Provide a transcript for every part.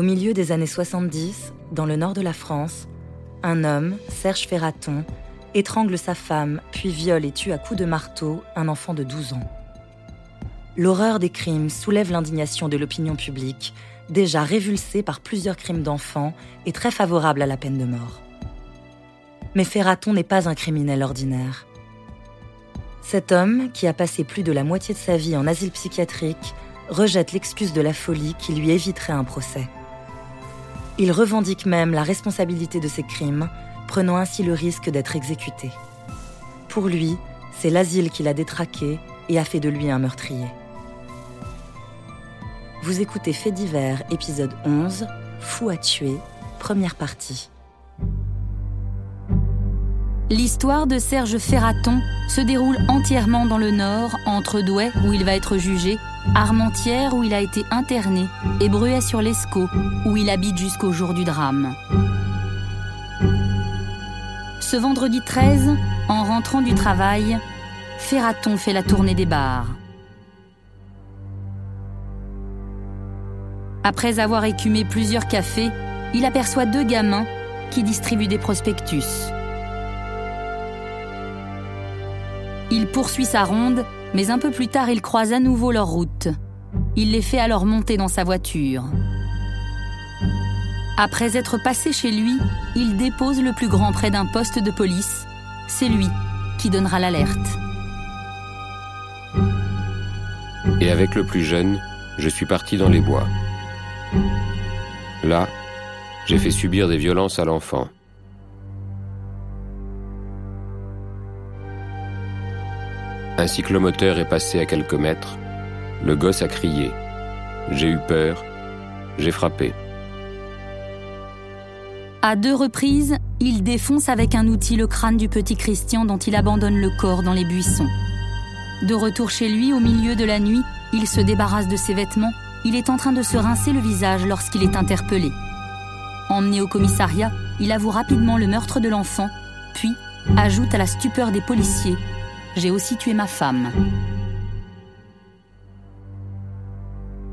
Au milieu des années 70, dans le nord de la France, un homme, Serge Ferraton, étrangle sa femme, puis viole et tue à coups de marteau un enfant de 12 ans. L'horreur des crimes soulève l'indignation de l'opinion publique, déjà révulsée par plusieurs crimes d'enfants et très favorable à la peine de mort. Mais Ferraton n'est pas un criminel ordinaire. Cet homme, qui a passé plus de la moitié de sa vie en asile psychiatrique, rejette l'excuse de la folie qui lui éviterait un procès. Il revendique même la responsabilité de ses crimes, prenant ainsi le risque d'être exécuté. Pour lui, c'est l'asile qui l'a détraqué et a fait de lui un meurtrier. Vous écoutez Fait divers, épisode 11, Fou à tuer, première partie. L'histoire de Serge Ferraton se déroule entièrement dans le Nord, entre Douai, où il va être jugé, Armentières, où il a été interné, et Bruay-sur-l'Escaut, où il habite jusqu'au jour du drame. Ce vendredi 13, en rentrant du travail, Ferraton fait la tournée des bars. Après avoir écumé plusieurs cafés, il aperçoit deux gamins qui distribuent des prospectus. Il poursuit sa ronde, mais un peu plus tard, il croise à nouveau leur route. Il les fait alors monter dans sa voiture. Après être passé chez lui, il dépose le plus grand près d'un poste de police. C'est lui qui donnera l'alerte. Et avec le plus jeune, je suis parti dans les bois. Là, j'ai fait subir des violences à l'enfant. Un cyclomoteur est passé à quelques mètres. Le gosse a crié. J'ai eu peur. J'ai frappé. À deux reprises, il défonce avec un outil le crâne du petit Christian dont il abandonne le corps dans les buissons. De retour chez lui au milieu de la nuit, il se débarrasse de ses vêtements. Il est en train de se rincer le visage lorsqu'il est interpellé. Emmené au commissariat, il avoue rapidement le meurtre de l'enfant, puis ajoute à la stupeur des policiers j'ai aussi tué ma femme.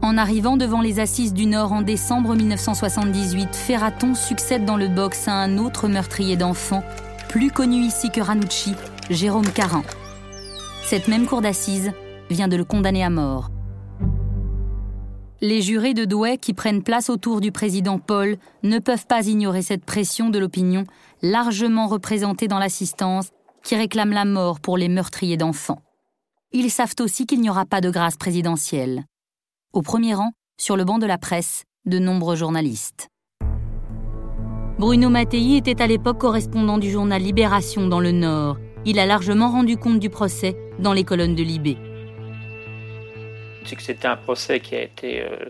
En arrivant devant les assises du Nord en décembre 1978, Ferraton succède dans le box à un autre meurtrier d'enfants, plus connu ici que Ranucci, Jérôme Carin. Cette même cour d'assises vient de le condamner à mort. Les jurés de Douai qui prennent place autour du président Paul ne peuvent pas ignorer cette pression de l'opinion, largement représentée dans l'assistance, qui réclament la mort pour les meurtriers d'enfants. Ils savent aussi qu'il n'y aura pas de grâce présidentielle. Au premier rang, sur le banc de la presse, de nombreux journalistes. Bruno Mattei était à l'époque correspondant du journal Libération dans le Nord. Il a largement rendu compte du procès dans les colonnes de Libé. C'est un procès qui a été euh,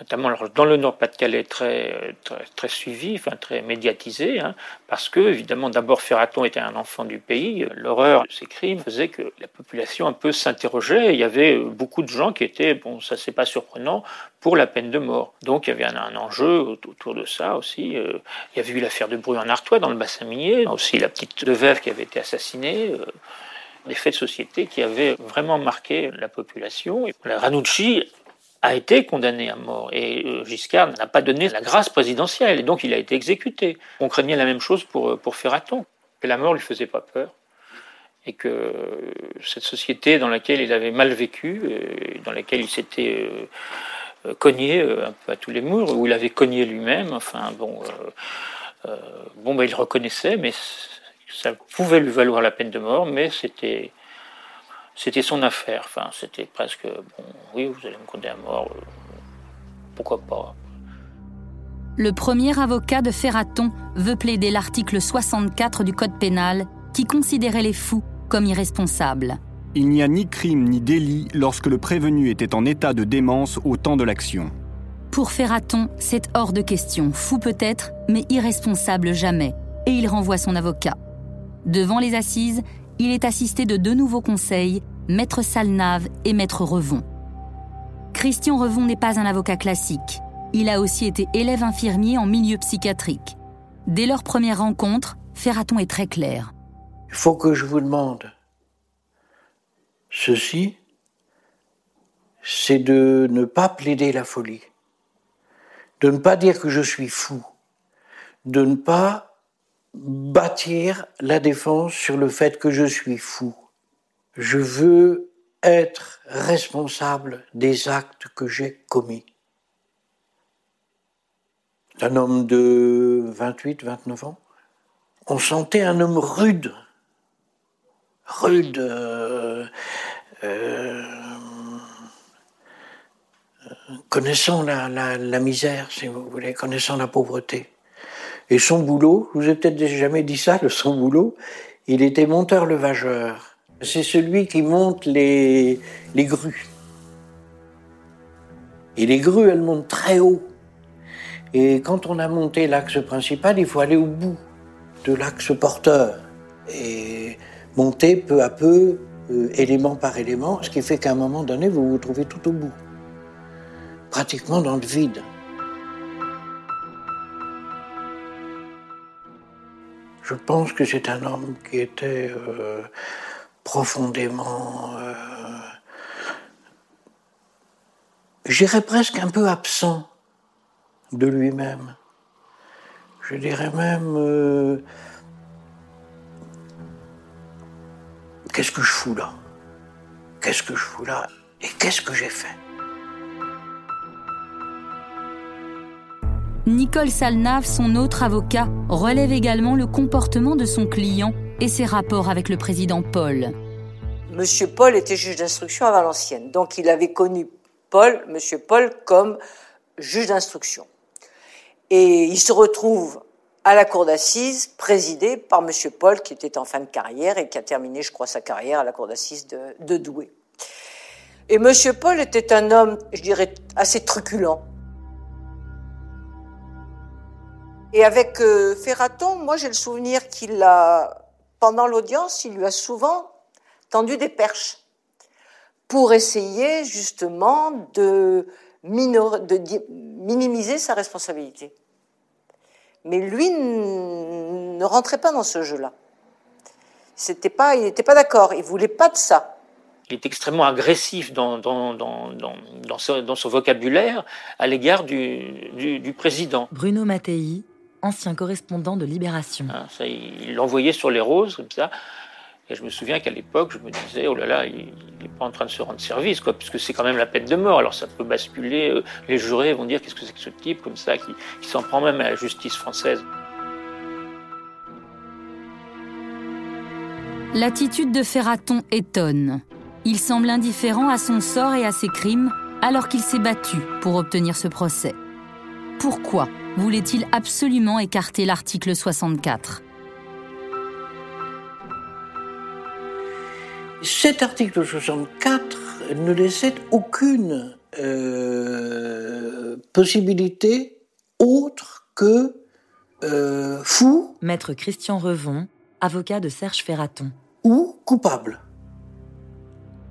notamment dans le Nord-Pas-de-Calais très, très, suivi, enfin très médiatisé, hein, parce que évidemment d'abord Ferraton était un enfant du pays, l'horreur de ces crimes faisait que la population un peu s'interrogeait, il y avait beaucoup de gens qui étaient, bon ça c'est pas surprenant, pour la peine de mort. Donc il y avait un, enjeu autour de ça aussi. Euh, il y avait eu l'affaire de Bruy en Artois dans le bassin minier, aussi la petite Veuve qui avait été assassinée. Euh, des faits de société qui avaient vraiment marqué la population. Et Ranucci a été condamné à mort. Et euh, Giscard n'a pas donné la grâce présidentielle. Et donc il a été exécuté. On craignait la même chose pour, euh, pour Ferraton, que la mort lui faisait pas peur. Et que cette société dans laquelle il avait mal vécu, euh, dans laquelle il s'était cogné un peu à tous les murs, où il avait cogné lui-même, enfin bon, bon ben, il reconnaissait, mais ça pouvait lui valoir la peine de mort, mais c'était c'était son affaire. Enfin, c'était presque, bon, oui, vous allez me condamner à mort, euh, pourquoi pas. Le premier avocat de Ferraton veut plaider l'article 64 du Code pénal qui considérait les fous comme irresponsables. Il n'y a ni crime ni délit lorsque le prévenu était en état de démence au temps de l'action. Pour Ferraton, c'est hors de question, fou peut-être, mais irresponsable jamais, et il renvoie son avocat. Devant les assises, il est assisté de deux nouveaux conseils, Maître Salnave et Maître Revon. Christian Revon n'est pas un avocat classique. Il a aussi été élève infirmier en milieu psychiatrique. Dès leur première rencontre, Ferraton est très clair. Il faut que je vous demande ceci, c'est de ne pas plaider la folie. de ne pas dire que je suis fou, de ne pas bâtir la défense sur le fait que je suis fou. Je veux être responsable des actes que j'ai commis. Un homme de 28, 29 ans. On sentait un homme rude, rude, euh, euh, connaissant la, la, misère, si vous voulez, connaissant la pauvreté. Et son boulot, je vous ai peut-être jamais dit ça, le son boulot, il était monteur-levageur. C'est celui qui monte les, les grues. Et les grues, elles montent très haut. Et quand on a monté l'axe principal, il faut aller au bout de l'axe porteur. Et monter peu à peu, euh, élément par élément, ce qui fait qu'à un moment donné, vous vous trouvez tout au bout pratiquement dans le vide. Je pense que c'est un homme qui était euh, profondément, euh, j'irais presque un peu absent de lui-même. Je dirais même, euh, qu'est-ce que je fous là? Qu'est-ce que je fous là? Et qu'est-ce que j'ai fait? Nicole Salnave, son autre avocat, relève également le comportement de son client et ses rapports avec le président Paul. Monsieur Paul était juge d'instruction à Valenciennes, donc il avait connu Paul, Monsieur Paul, comme juge d'instruction. Et il se retrouve à la cour d'assises, présidé par Monsieur Paul, qui était en fin de carrière et qui a terminé, je crois, sa carrière à la cour d'assises de, de Douai. Et Monsieur Paul était un homme, je dirais, assez truculent. Et avec euh, Ferraton, moi j'ai le souvenir qu'il a, pendant l'audience, il lui a souvent tendu des perches pour essayer justement de, de minimiser sa responsabilité. Mais lui ne rentrait pas dans ce jeu-là. C'était pas, il n'était pas d'accord, il voulait pas de ça. Il est extrêmement agressif dans, dans, dans, dans, son, vocabulaire à l'égard du, du, du président. Bruno Mattei, ancien correspondant de Libération. Ah, il l'envoyait sur les roses, comme ça. Et je me souviens qu'à l'époque, je me disais, oh là là, il n'est pas en train de se rendre service, quoi, puisque c'est quand même la peine de mort. Alors ça peut basculer. Euh, les jurés vont dire, qu'est-ce que c'est que ce type, comme ça, qui, qui s'en prend même à la justice française. L'attitude de Ferraton étonne. Il semble indifférent à son sort et à ses crimes, alors qu'il s'est battu pour obtenir ce procès. Pourquoi voulait-il absolument écarter l'article 64 Cet article 64 ne laissait aucune euh, possibilité autre que euh, fou. Maître Christian Revon, avocat de Serge Ferraton. Ou coupable.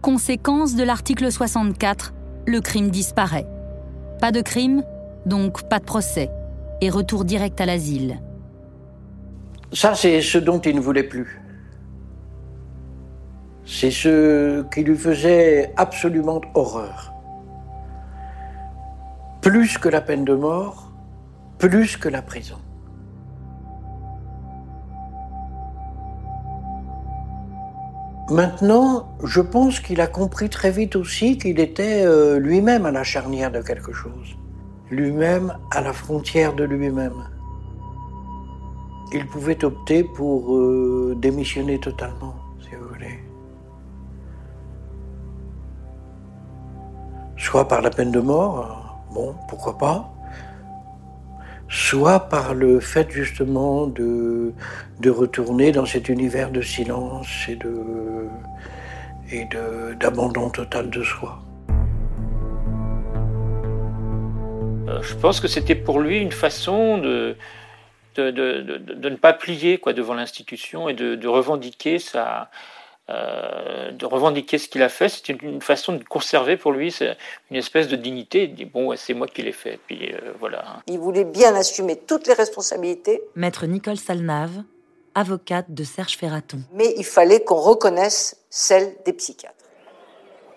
Conséquence de l'article 64, le crime disparaît. Pas de crime, donc pas de procès et retour direct à l'asile. Ça, c'est ce dont il ne voulait plus. C'est ce qui lui faisait absolument horreur. Plus que la peine de mort, plus que la prison. Maintenant, je pense qu'il a compris très vite aussi qu'il était euh, lui-même à la charnière de quelque chose lui-même à la frontière de lui-même. Il pouvait opter pour euh, démissionner totalement, si vous voulez. Soit par la peine de mort, bon, pourquoi pas, soit par le fait justement de, retourner dans cet univers de silence et d'abandon total de soi. Je pense que c'était pour lui une façon de, de, de, de ne pas plier quoi, devant l'institution et de, revendiquer sa, euh, de revendiquer ce qu'il a fait. C'est une, façon de conserver pour lui une espèce de dignité. Il dit bon, c'est moi qui l'ai fait. Puis euh, voilà. Il voulait bien assumer toutes les responsabilités. Maître Nicole Salnave, avocate de Serge Ferraton. Mais il fallait qu'on reconnaisse celle des psychiatres.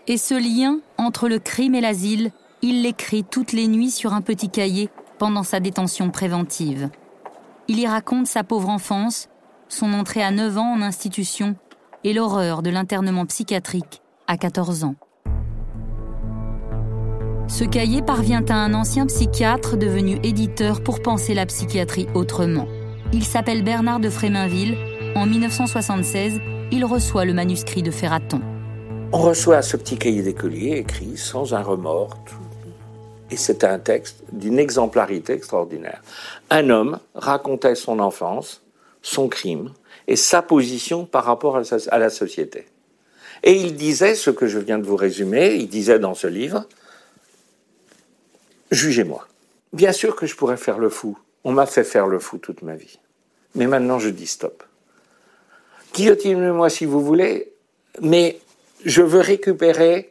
Et ce lien entre le crime et l'asile il l'écrit toutes les nuits sur un petit cahier pendant sa détention préventive. Il y raconte sa pauvre enfance, son entrée à 9 ans en institution et l'horreur de l'internement psychiatrique à 14 ans. Ce cahier parvient à un ancien psychiatre devenu éditeur pour penser la psychiatrie autrement. Il s'appelle Bernard de Fréminville. En 1976, il reçoit le manuscrit de Ferraton. On reçoit ce petit cahier d'écolier écrit sans un remords. Et c'était un texte d'une exemplarité extraordinaire. Un homme racontait son enfance, son crime et sa position par rapport à la société. Et il disait ce que je viens de vous résumer, il disait dans ce livre, jugez-moi. Bien sûr que je pourrais faire le fou. On m'a fait faire le fou toute ma vie. Mais maintenant, je dis stop. Guillotinez-moi si vous voulez, mais je veux récupérer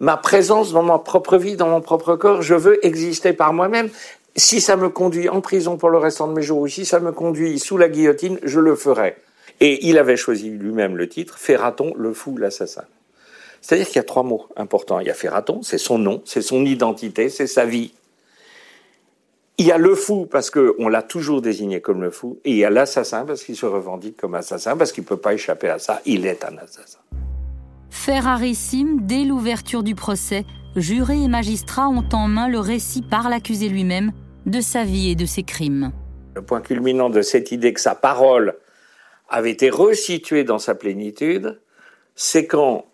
ma présence dans ma propre vie, dans mon propre corps. Je veux exister par moi-même. Si ça me conduit en prison pour le restant de mes jours ou si ça me conduit sous la guillotine, je le ferai. Et il avait choisi lui-même le titre, Ferraton, le fou, l'assassin. C'est-à-dire qu'il y a trois mots importants. Il y a Ferraton, c'est son nom, c'est son identité, c'est sa vie. Il y a le fou parce qu'on l'a toujours désigné comme le fou, et il y a l'assassin parce qu'il se revendique comme assassin, parce qu'il ne peut pas échapper à ça, il est un assassin. Fait rarissime, dès l'ouverture du procès, jurés et magistrats ont en main le récit par l'accusé lui-même de sa vie et de ses crimes. Le point culminant de cette idée que sa parole avait été resituée dans sa plénitude, c'est quand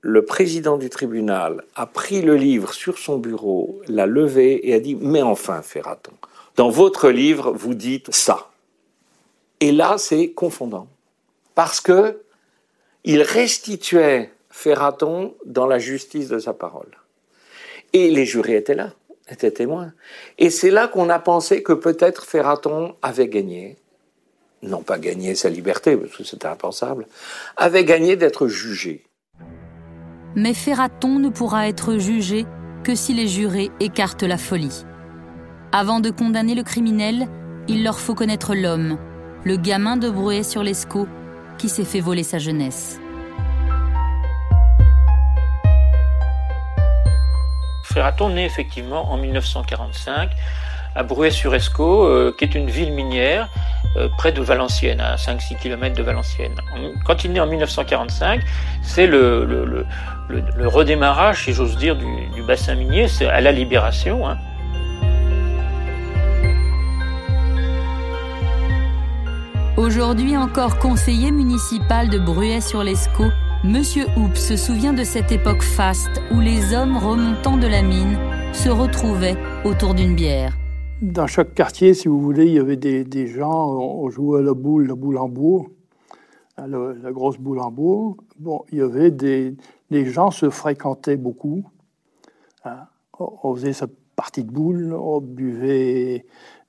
le président du tribunal a pris le livre sur son bureau, l'a levé et a dit Mais enfin, Ferraton, dans votre livre, vous dites ça. Et là, c'est confondant. Parce que il restituait Ferraton dans la justice de sa parole. Et les jurés étaient là, étaient témoins. Et c'est là qu'on a pensé que peut-être Ferraton avait gagné, non pas gagné sa liberté, parce que c'était impensable, avait gagné d'être jugé. Mais Ferraton ne pourra être jugé que si les jurés écartent la folie. Avant de condamner le criminel, il leur faut connaître l'homme, le gamin de Bruay-sur-l'Escaut, qui s'est fait voler sa jeunesse. Ferraton naît effectivement en 1945 à Bruay-sur-Escaut, euh, qui est une ville minière euh, près de Valenciennes, à 5-6 km de Valenciennes. Quand il naît en 1945, c'est le, redémarrage, si j'ose dire, du, du, bassin minier, c'est à la libération. Hein. Aujourd'hui encore conseiller municipal de Bruay-sur-l'Escaut, Monsieur Houp se souvient de cette époque faste où les hommes remontant de la mine se retrouvaient autour d'une bière. Dans chaque quartier, si vous voulez, il y avait des, gens, on jouait à la boule, la boule en bois, la, grosse boule en bois. Bon, il y avait des, les gens se fréquentaient beaucoup. Hein. On faisait sa partie de boule, on buvait,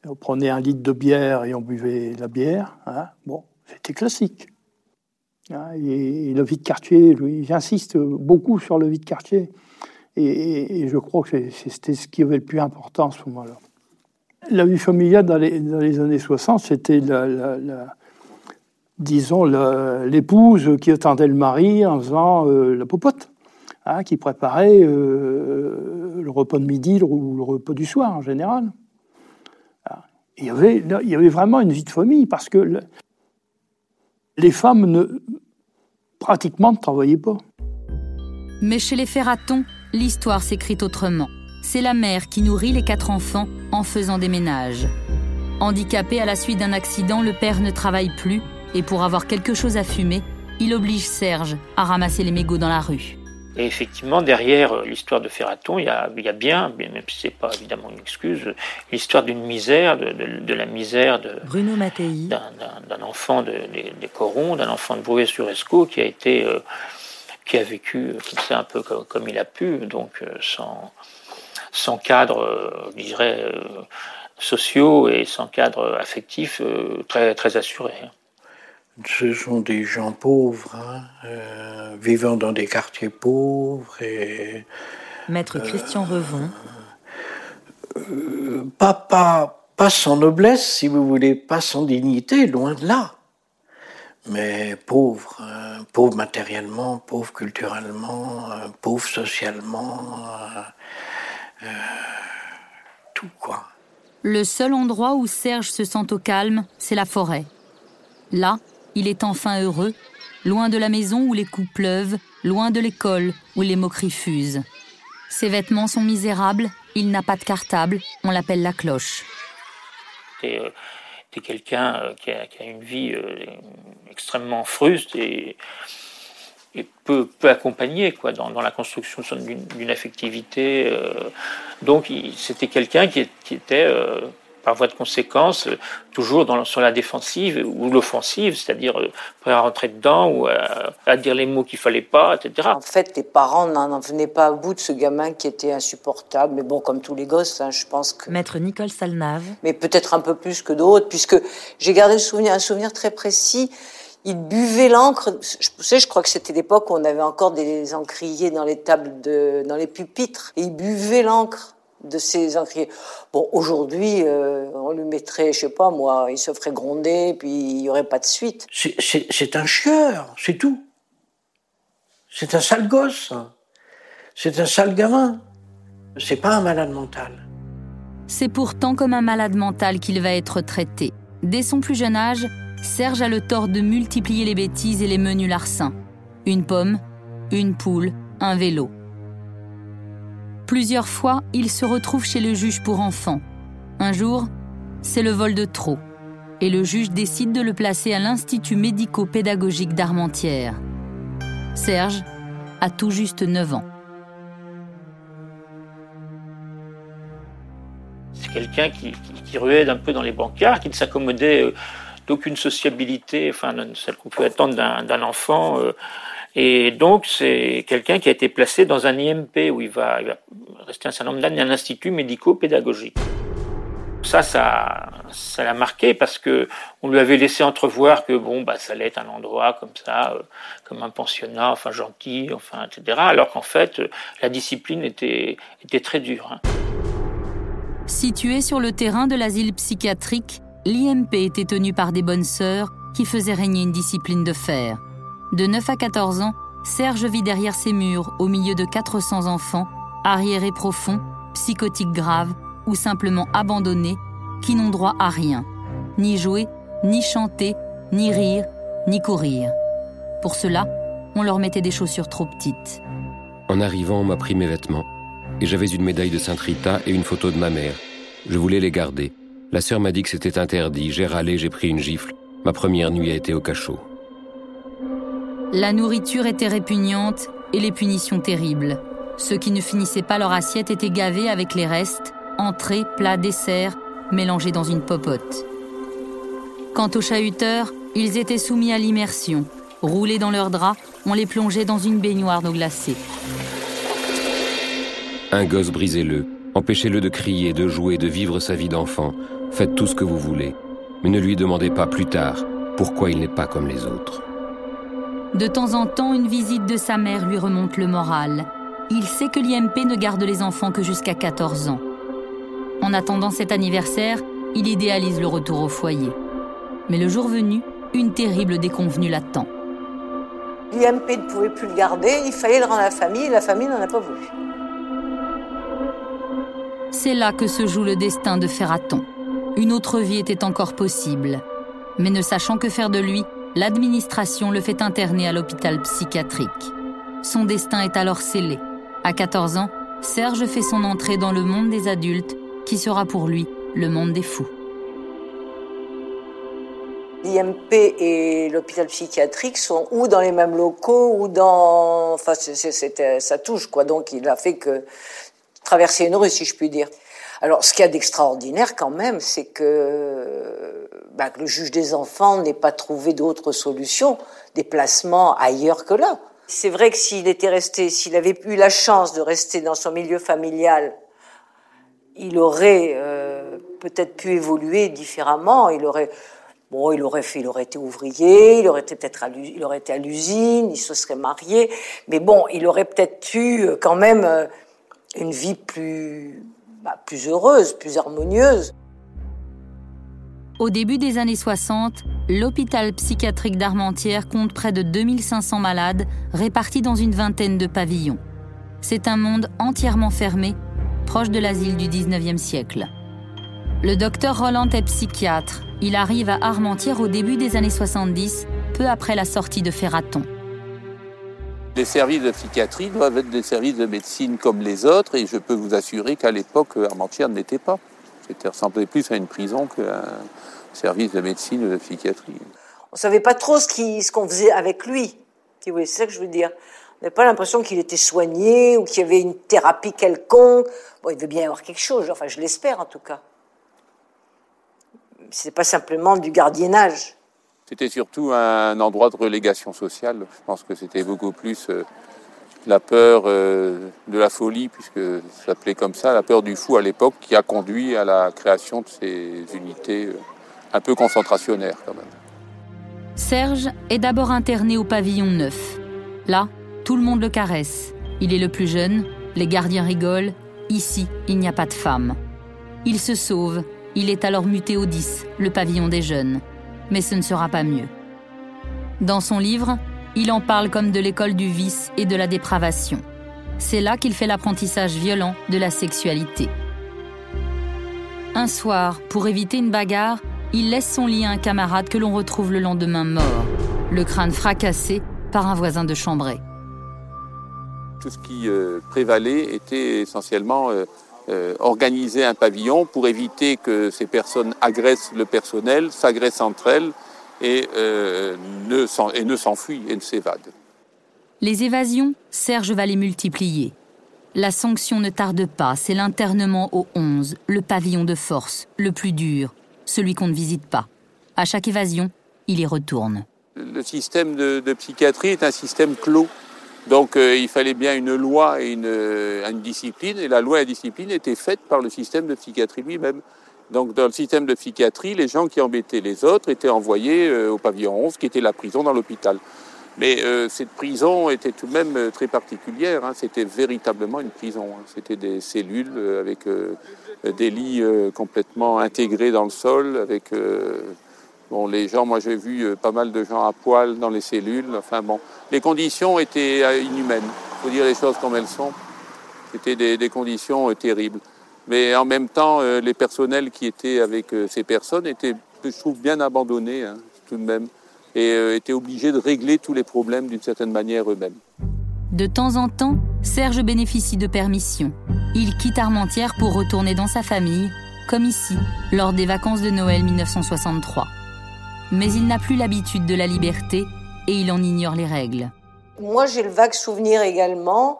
on prenait un litre de bière et on buvait la bière. Hein. Bon, c'était classique. Hein, et, le vide-quartier, j'insiste beaucoup sur le vide-quartier. Et, je crois que c'était ce qui avait le plus important à ce moment-là. La vie familiale dans les, années 60, c'était la, disons l'épouse qui attendait le mari en faisant euh, la popote, hein, qui préparait euh, le repas de midi ou le repas du soir en général. Il y, avait, vraiment une vie de famille parce que les femmes ne, pratiquement ne travaillaient pas. Mais chez les Ferratons, l'histoire s'écrit autrement. C'est la mère qui nourrit les quatre enfants en faisant des ménages. Handicapé à la suite d'un accident, le père ne travaille plus et pour avoir quelque chose à fumer, il oblige Serge à ramasser les mégots dans la rue. Et effectivement, derrière euh, l'histoire de Ferraton, il y a, bien, même si ce n'est pas évidemment une excuse, l'histoire d'une misère, de, la misère de Bruno d'un enfant de, des, Corons, d'un enfant de Brouet-sur-Escaut qui a été, euh, qui a vécu comme ça un peu comme, il a pu, donc euh, sans, sans cadre, je dirais, sociaux et sans cadre affectif très, très assuré. Ce sont des gens pauvres, hein, euh, vivant dans des quartiers pauvres. Et, Maître Christian Revon. Euh, pas, pas, pas sans noblesse, si vous voulez, pas sans dignité, loin de là. Mais pauvres, hein, pauvres matériellement, pauvres culturellement, euh, pauvres socialement, tout quoi. Le seul endroit où Serge se sent au calme, c'est la forêt. Là, il est enfin heureux, loin de la maison où les coups pleuvent, loin de l'école où les moqueries fusent. Ses vêtements sont misérables, il n'a pas de cartable, on l'appelle la cloche. C'est euh, quelqu'un euh, qui, a, une vie euh, extrêmement fruste et, peu, accompagné quoi, dans, la construction d'une affectivité. donc c'était quelqu'un qui, était par voie de conséquence, euh, toujours dans, sur la défensive ou l'offensive, c'est-à-dire euh, prêt à rentrer dedans ou à, dire les mots qu'il fallait pas, etc. En fait, les parents n'en venaient pas à bout de ce gamin qui était insupportable. Mais bon, comme tous les gosses, hein, je pense que. Maître Nicole Salnave. Mais peut-être un peu plus que d'autres, puisque j'ai gardé souvenir, un souvenir très précis. Il buvait l'encre. Je, sais, je crois que c'était l'époque où on avait encore des encriers dans les tables de, dans les pupitres. Et il buvait l'encre de ces encriers. Bon, aujourd'hui, euh, on lui mettrait, je sais pas moi, il se ferait gronder, puis il y aurait pas de suite. C'est un chieur, c'est tout. C'est un sale gosse. C'est un sale gamin. C'est pas un malade mental. C'est pourtant comme un malade mental qu'il va être traité. Dès son plus jeune âge, Serge a le tort de multiplier les bêtises et les menus larcins. Une pomme, une poule, un vélo. Plusieurs fois, il se retrouve chez le juge pour enfants. Un jour, c'est le vol de trop, et le juge décide de le placer à l'Institut médico-pédagogique d'Armentières. Serge a tout juste 9 ans. C'est quelqu'un qui, ruait un peu dans les bancards, qui ne s'accommodait euh, d'aucune sociabilité, enfin celle qu'on peut attendre d'un enfant. Euh, et donc, c'est quelqu'un qui a été placé dans un IMP où il va, rester un certain nombre d'années, un institut médico-pédagogique. Ça, ça, ça l'a marqué parce que on lui avait laissé entrevoir que bon, bah, ça allait être un endroit comme ça, euh, comme un pensionnat, enfin gentil, enfin, etc. Alors qu'en fait, la discipline était, très dure. Hein. Situé sur le terrain de l'asile psychiatrique, l'IMP était tenu par des bonnes sœurs qui faisaient régner une discipline de fer. De 9 à 14 ans, Serge vit derrière ses murs, au milieu de 400 enfants, arriérés profonds, psychotiques graves ou simplement abandonnés, qui n'ont droit à rien. Ni jouer, ni chanter, ni rire, ni courir. Pour cela, on leur mettait des chaussures trop petites. En arrivant, on m'a pris mes vêtements. Et j'avais une médaille de Sainte Rita et une photo de ma mère. Je voulais les garder. La sœur m'a dit que c'était interdit. J'ai râlé, j'ai pris une gifle. Ma première nuit a été au cachot. La nourriture était répugnante et les punitions terribles. Ceux qui ne finissaient pas leur assiette étaient gavés avec les restes, entrées, plats, desserts, mélangés dans une popote. Quant aux chahuteurs, ils étaient soumis à l'immersion. Roulés dans leurs draps, on les plongeait dans une baignoire d'eau glacée. Un gosse, brisez-le. Empêchez-le de crier, de jouer, de vivre sa vie d'enfant. Faites tout ce que vous voulez. Mais ne lui demandez pas plus tard pourquoi il n'est pas comme les autres. De temps en temps, une visite de sa mère lui remonte le moral. Il sait que l'IMP ne garde les enfants que jusqu'à 14 ans. En attendant cet anniversaire, il idéalise le retour au foyer. Mais le jour venu, une terrible déconvenue l'attend. L'IMP ne pouvait plus le garder, il fallait le rendre à la famille, et la famille n'en a pas voulu. C'est là que se joue le destin de Ferraton. Une autre vie était encore possible. Mais ne sachant que faire de lui, l'administration le fait interner à l'hôpital psychiatrique. Son destin est alors scellé. À 14 ans, Serge fait son entrée dans le monde des adultes, qui sera pour lui le monde des fous. L'IMP et l'hôpital psychiatrique sont ou dans les mêmes locaux ou dans. Enfin, ça touche, quoi. Donc, il a fait que traverser une rue, si je puis dire. Alors, ce qu'il y a d'extraordinaire quand même, c'est que, bah, le juge des enfants n'ait pas trouvé d'autre solution, des placements ailleurs que là. C'est vrai que s'il était resté, s'il avait eu la chance de rester dans son milieu familial, il aurait euh, peut-être pu évoluer différemment. Il aurait, bon, il aurait fait, il aurait été ouvrier, il aurait été peut-être, il aurait été à l'usine, il se serait marié, mais bon, il aurait peut-être eu euh, quand même euh, une vie plus bah, plus heureuse, plus harmonieuse. Au début des années 60, l'hôpital psychiatrique d'Armentières compte près de 2500 malades répartis dans une vingtaine de pavillons. C'est un monde entièrement fermé, proche de l'asile du 19e siècle. Le docteur Roland est psychiatre. Il arrive à Armentières au début des années 70, peu après la sortie de Ferraton. Les services de psychiatrie doivent être des services de médecine comme les autres, et je peux vous assurer qu'à l'époque, Armentières n'était pas. C'était ressemblait plus à une prison qu'un service de médecine ou de psychiatrie. On savait pas trop ce qu'on faisait avec lui. C'est ça que je veux dire. On n'avait pas l'impression qu'il était soigné ou qu'il y avait une thérapie quelconque. Il devait bien y avoir quelque chose, enfin je l'espère en tout cas. C'est pas simplement du gardiennage. C'était surtout un endroit de relégation sociale. Je pense que c'était beaucoup plus euh, la peur euh, de la folie, puisque ça s'appelait comme ça, la peur du fou à l'époque, qui a conduit à la création de ces unités euh, un peu concentrationnaires quand même. Serge est d'abord interné au pavillon 9. Là, tout le monde le caresse. Il est le plus jeune, les gardiens rigolent. Ici, il n'y a pas de femme. Il se sauve. Il est alors muté au 10, le pavillon des jeunes. Mais ce ne sera pas mieux. Dans son livre, il en parle comme de l'école du vice et de la dépravation. C'est là qu'il fait l'apprentissage violent de la sexualité. Un soir, pour éviter une bagarre, il laisse son lit à un camarade que l'on retrouve le lendemain mort, le crâne fracassé par un voisin de Chambray. Tout ce qui euh, prévalait était essentiellement euh, euh, organiser un pavillon pour éviter que ces personnes agressent le personnel, s'agressent entre elles et, ne s'enfuient et ne s'évadent. Les évasions, Serge va les multiplier. La sanction ne tarde pas, c'est l'internement au 11, le pavillon de force, le plus dur, celui qu'on ne visite pas. À chaque évasion, il y retourne. Le système de, psychiatrie est un système clos. Donc euh, il fallait bien une loi et euh, une, discipline, et la loi et la discipline étaient faites par le système de psychiatrie lui-même. Donc dans le système de psychiatrie, les gens qui embêtaient les autres étaient envoyés euh, au pavillon 11, qui était la prison dans l'hôpital. Mais cette prison était tout de même très particulière. Hein. C'était véritablement une prison. Hein. C'était des cellules avec des lits complètement intégrés dans le sol, avec les gens, moi j'ai vu pas mal de gens à poil dans les cellules. Enfin bon, les conditions étaient inhumaines. Il faut dire les choses comme elles sont. C'était des, conditions terribles. Mais en même temps, les personnels qui étaient avec ces personnes étaient, je trouve, bien abandonnés hein, tout de même, et étaient obligés de régler tous les problèmes d'une certaine manière eux-mêmes. De temps en temps, Serge bénéficie de permission. Il quitte Armentières pour retourner dans sa famille, comme ici, lors des vacances de Noël 1963. Mais il n'a plus l'habitude de la liberté et il en ignore les règles. Moi, j'ai le vague souvenir également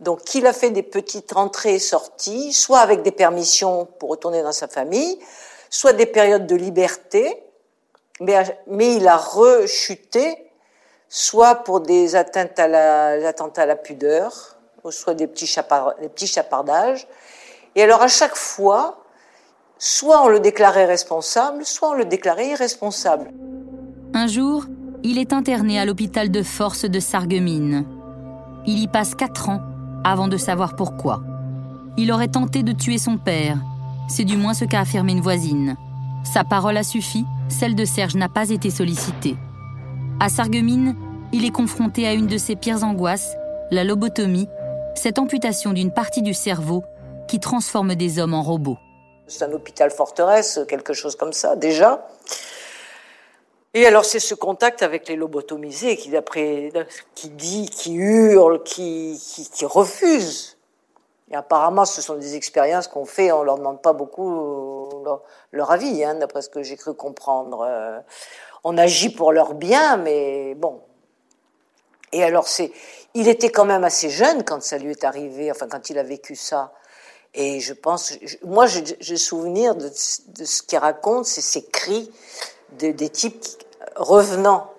donc qu'il a fait des petites rentrées et sorties, soit avec des permissions pour retourner dans sa famille, soit des périodes de liberté, mais, il a rechuté soit pour des atteintes à la, attentats à la pudeur, soit des petits, des petits chapardages. Et alors à chaque fois, soit on le déclarait responsable, soit on le déclarait irresponsable. Un jour, il est interné à l'hôpital de force de Sarreguemines. Il y passe quatre ans avant de savoir pourquoi. Il aurait tenté de tuer son père. C'est du moins ce qu'a affirmé une voisine. Sa parole a suffi, celle de Serge n'a pas été sollicitée. À Sarreguemines, il est confronté à une de ses pires angoisses, la lobotomie, cette amputation d'une partie du cerveau qui transforme des hommes en robots. C'est un hôpital forteresse, quelque chose comme ça, déjà. Et alors c'est ce contact avec les lobotomisés qui, d'après, qui dit, qui hurle, qui, qui, refuse. Et apparemment, ce sont des expériences qu'on fait, on leur demande pas beaucoup leur, avis, hein, d'après ce que j'ai cru comprendre. Euh, on agit pour leur bien, mais bon. Et alors, c'est, il était quand même assez jeune quand ça lui est arrivé, enfin, quand il a vécu ça. Et je pense, moi, j'ai souvenir de, ce qu'il raconte, c'est ces cris de, des types revenant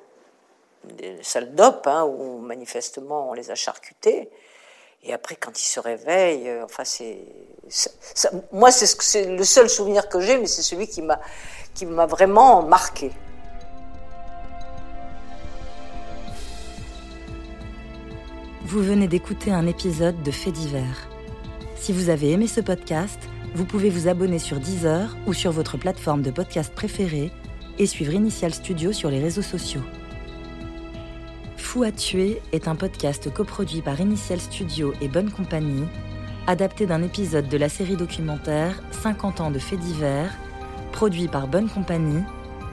des salles d'op, hein, où manifestement on les a charcutés. Et après, quand il se réveille, euh, enfin, c'est, moi, c'est le seul souvenir que j'ai, mais c'est celui qui m'a, qui m'a vraiment marqué. Vous venez d'écouter un épisode de Faits divers. Si vous avez aimé ce podcast, vous pouvez vous abonner sur Deezer ou sur votre plateforme de podcast préférée et suivre Initial Studio sur les réseaux sociaux. Fou à tuer est un podcast coproduit par Initial Studio et Bonne Compagnie, adapté d'un épisode de la série documentaire 50 ans de faits divers, produit par Bonne Compagnie,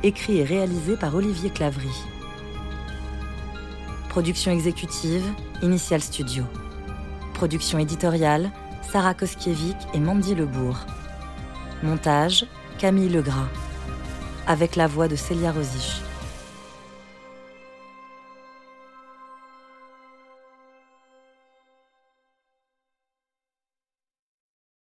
écrit et réalisé par Olivier Clavry. Production exécutive, Initial Studio. Production éditoriale, Sarah Koskiewicz et Mandy Lebourg. Montage, Camille Legras. Avec la voix de Célia Rosich.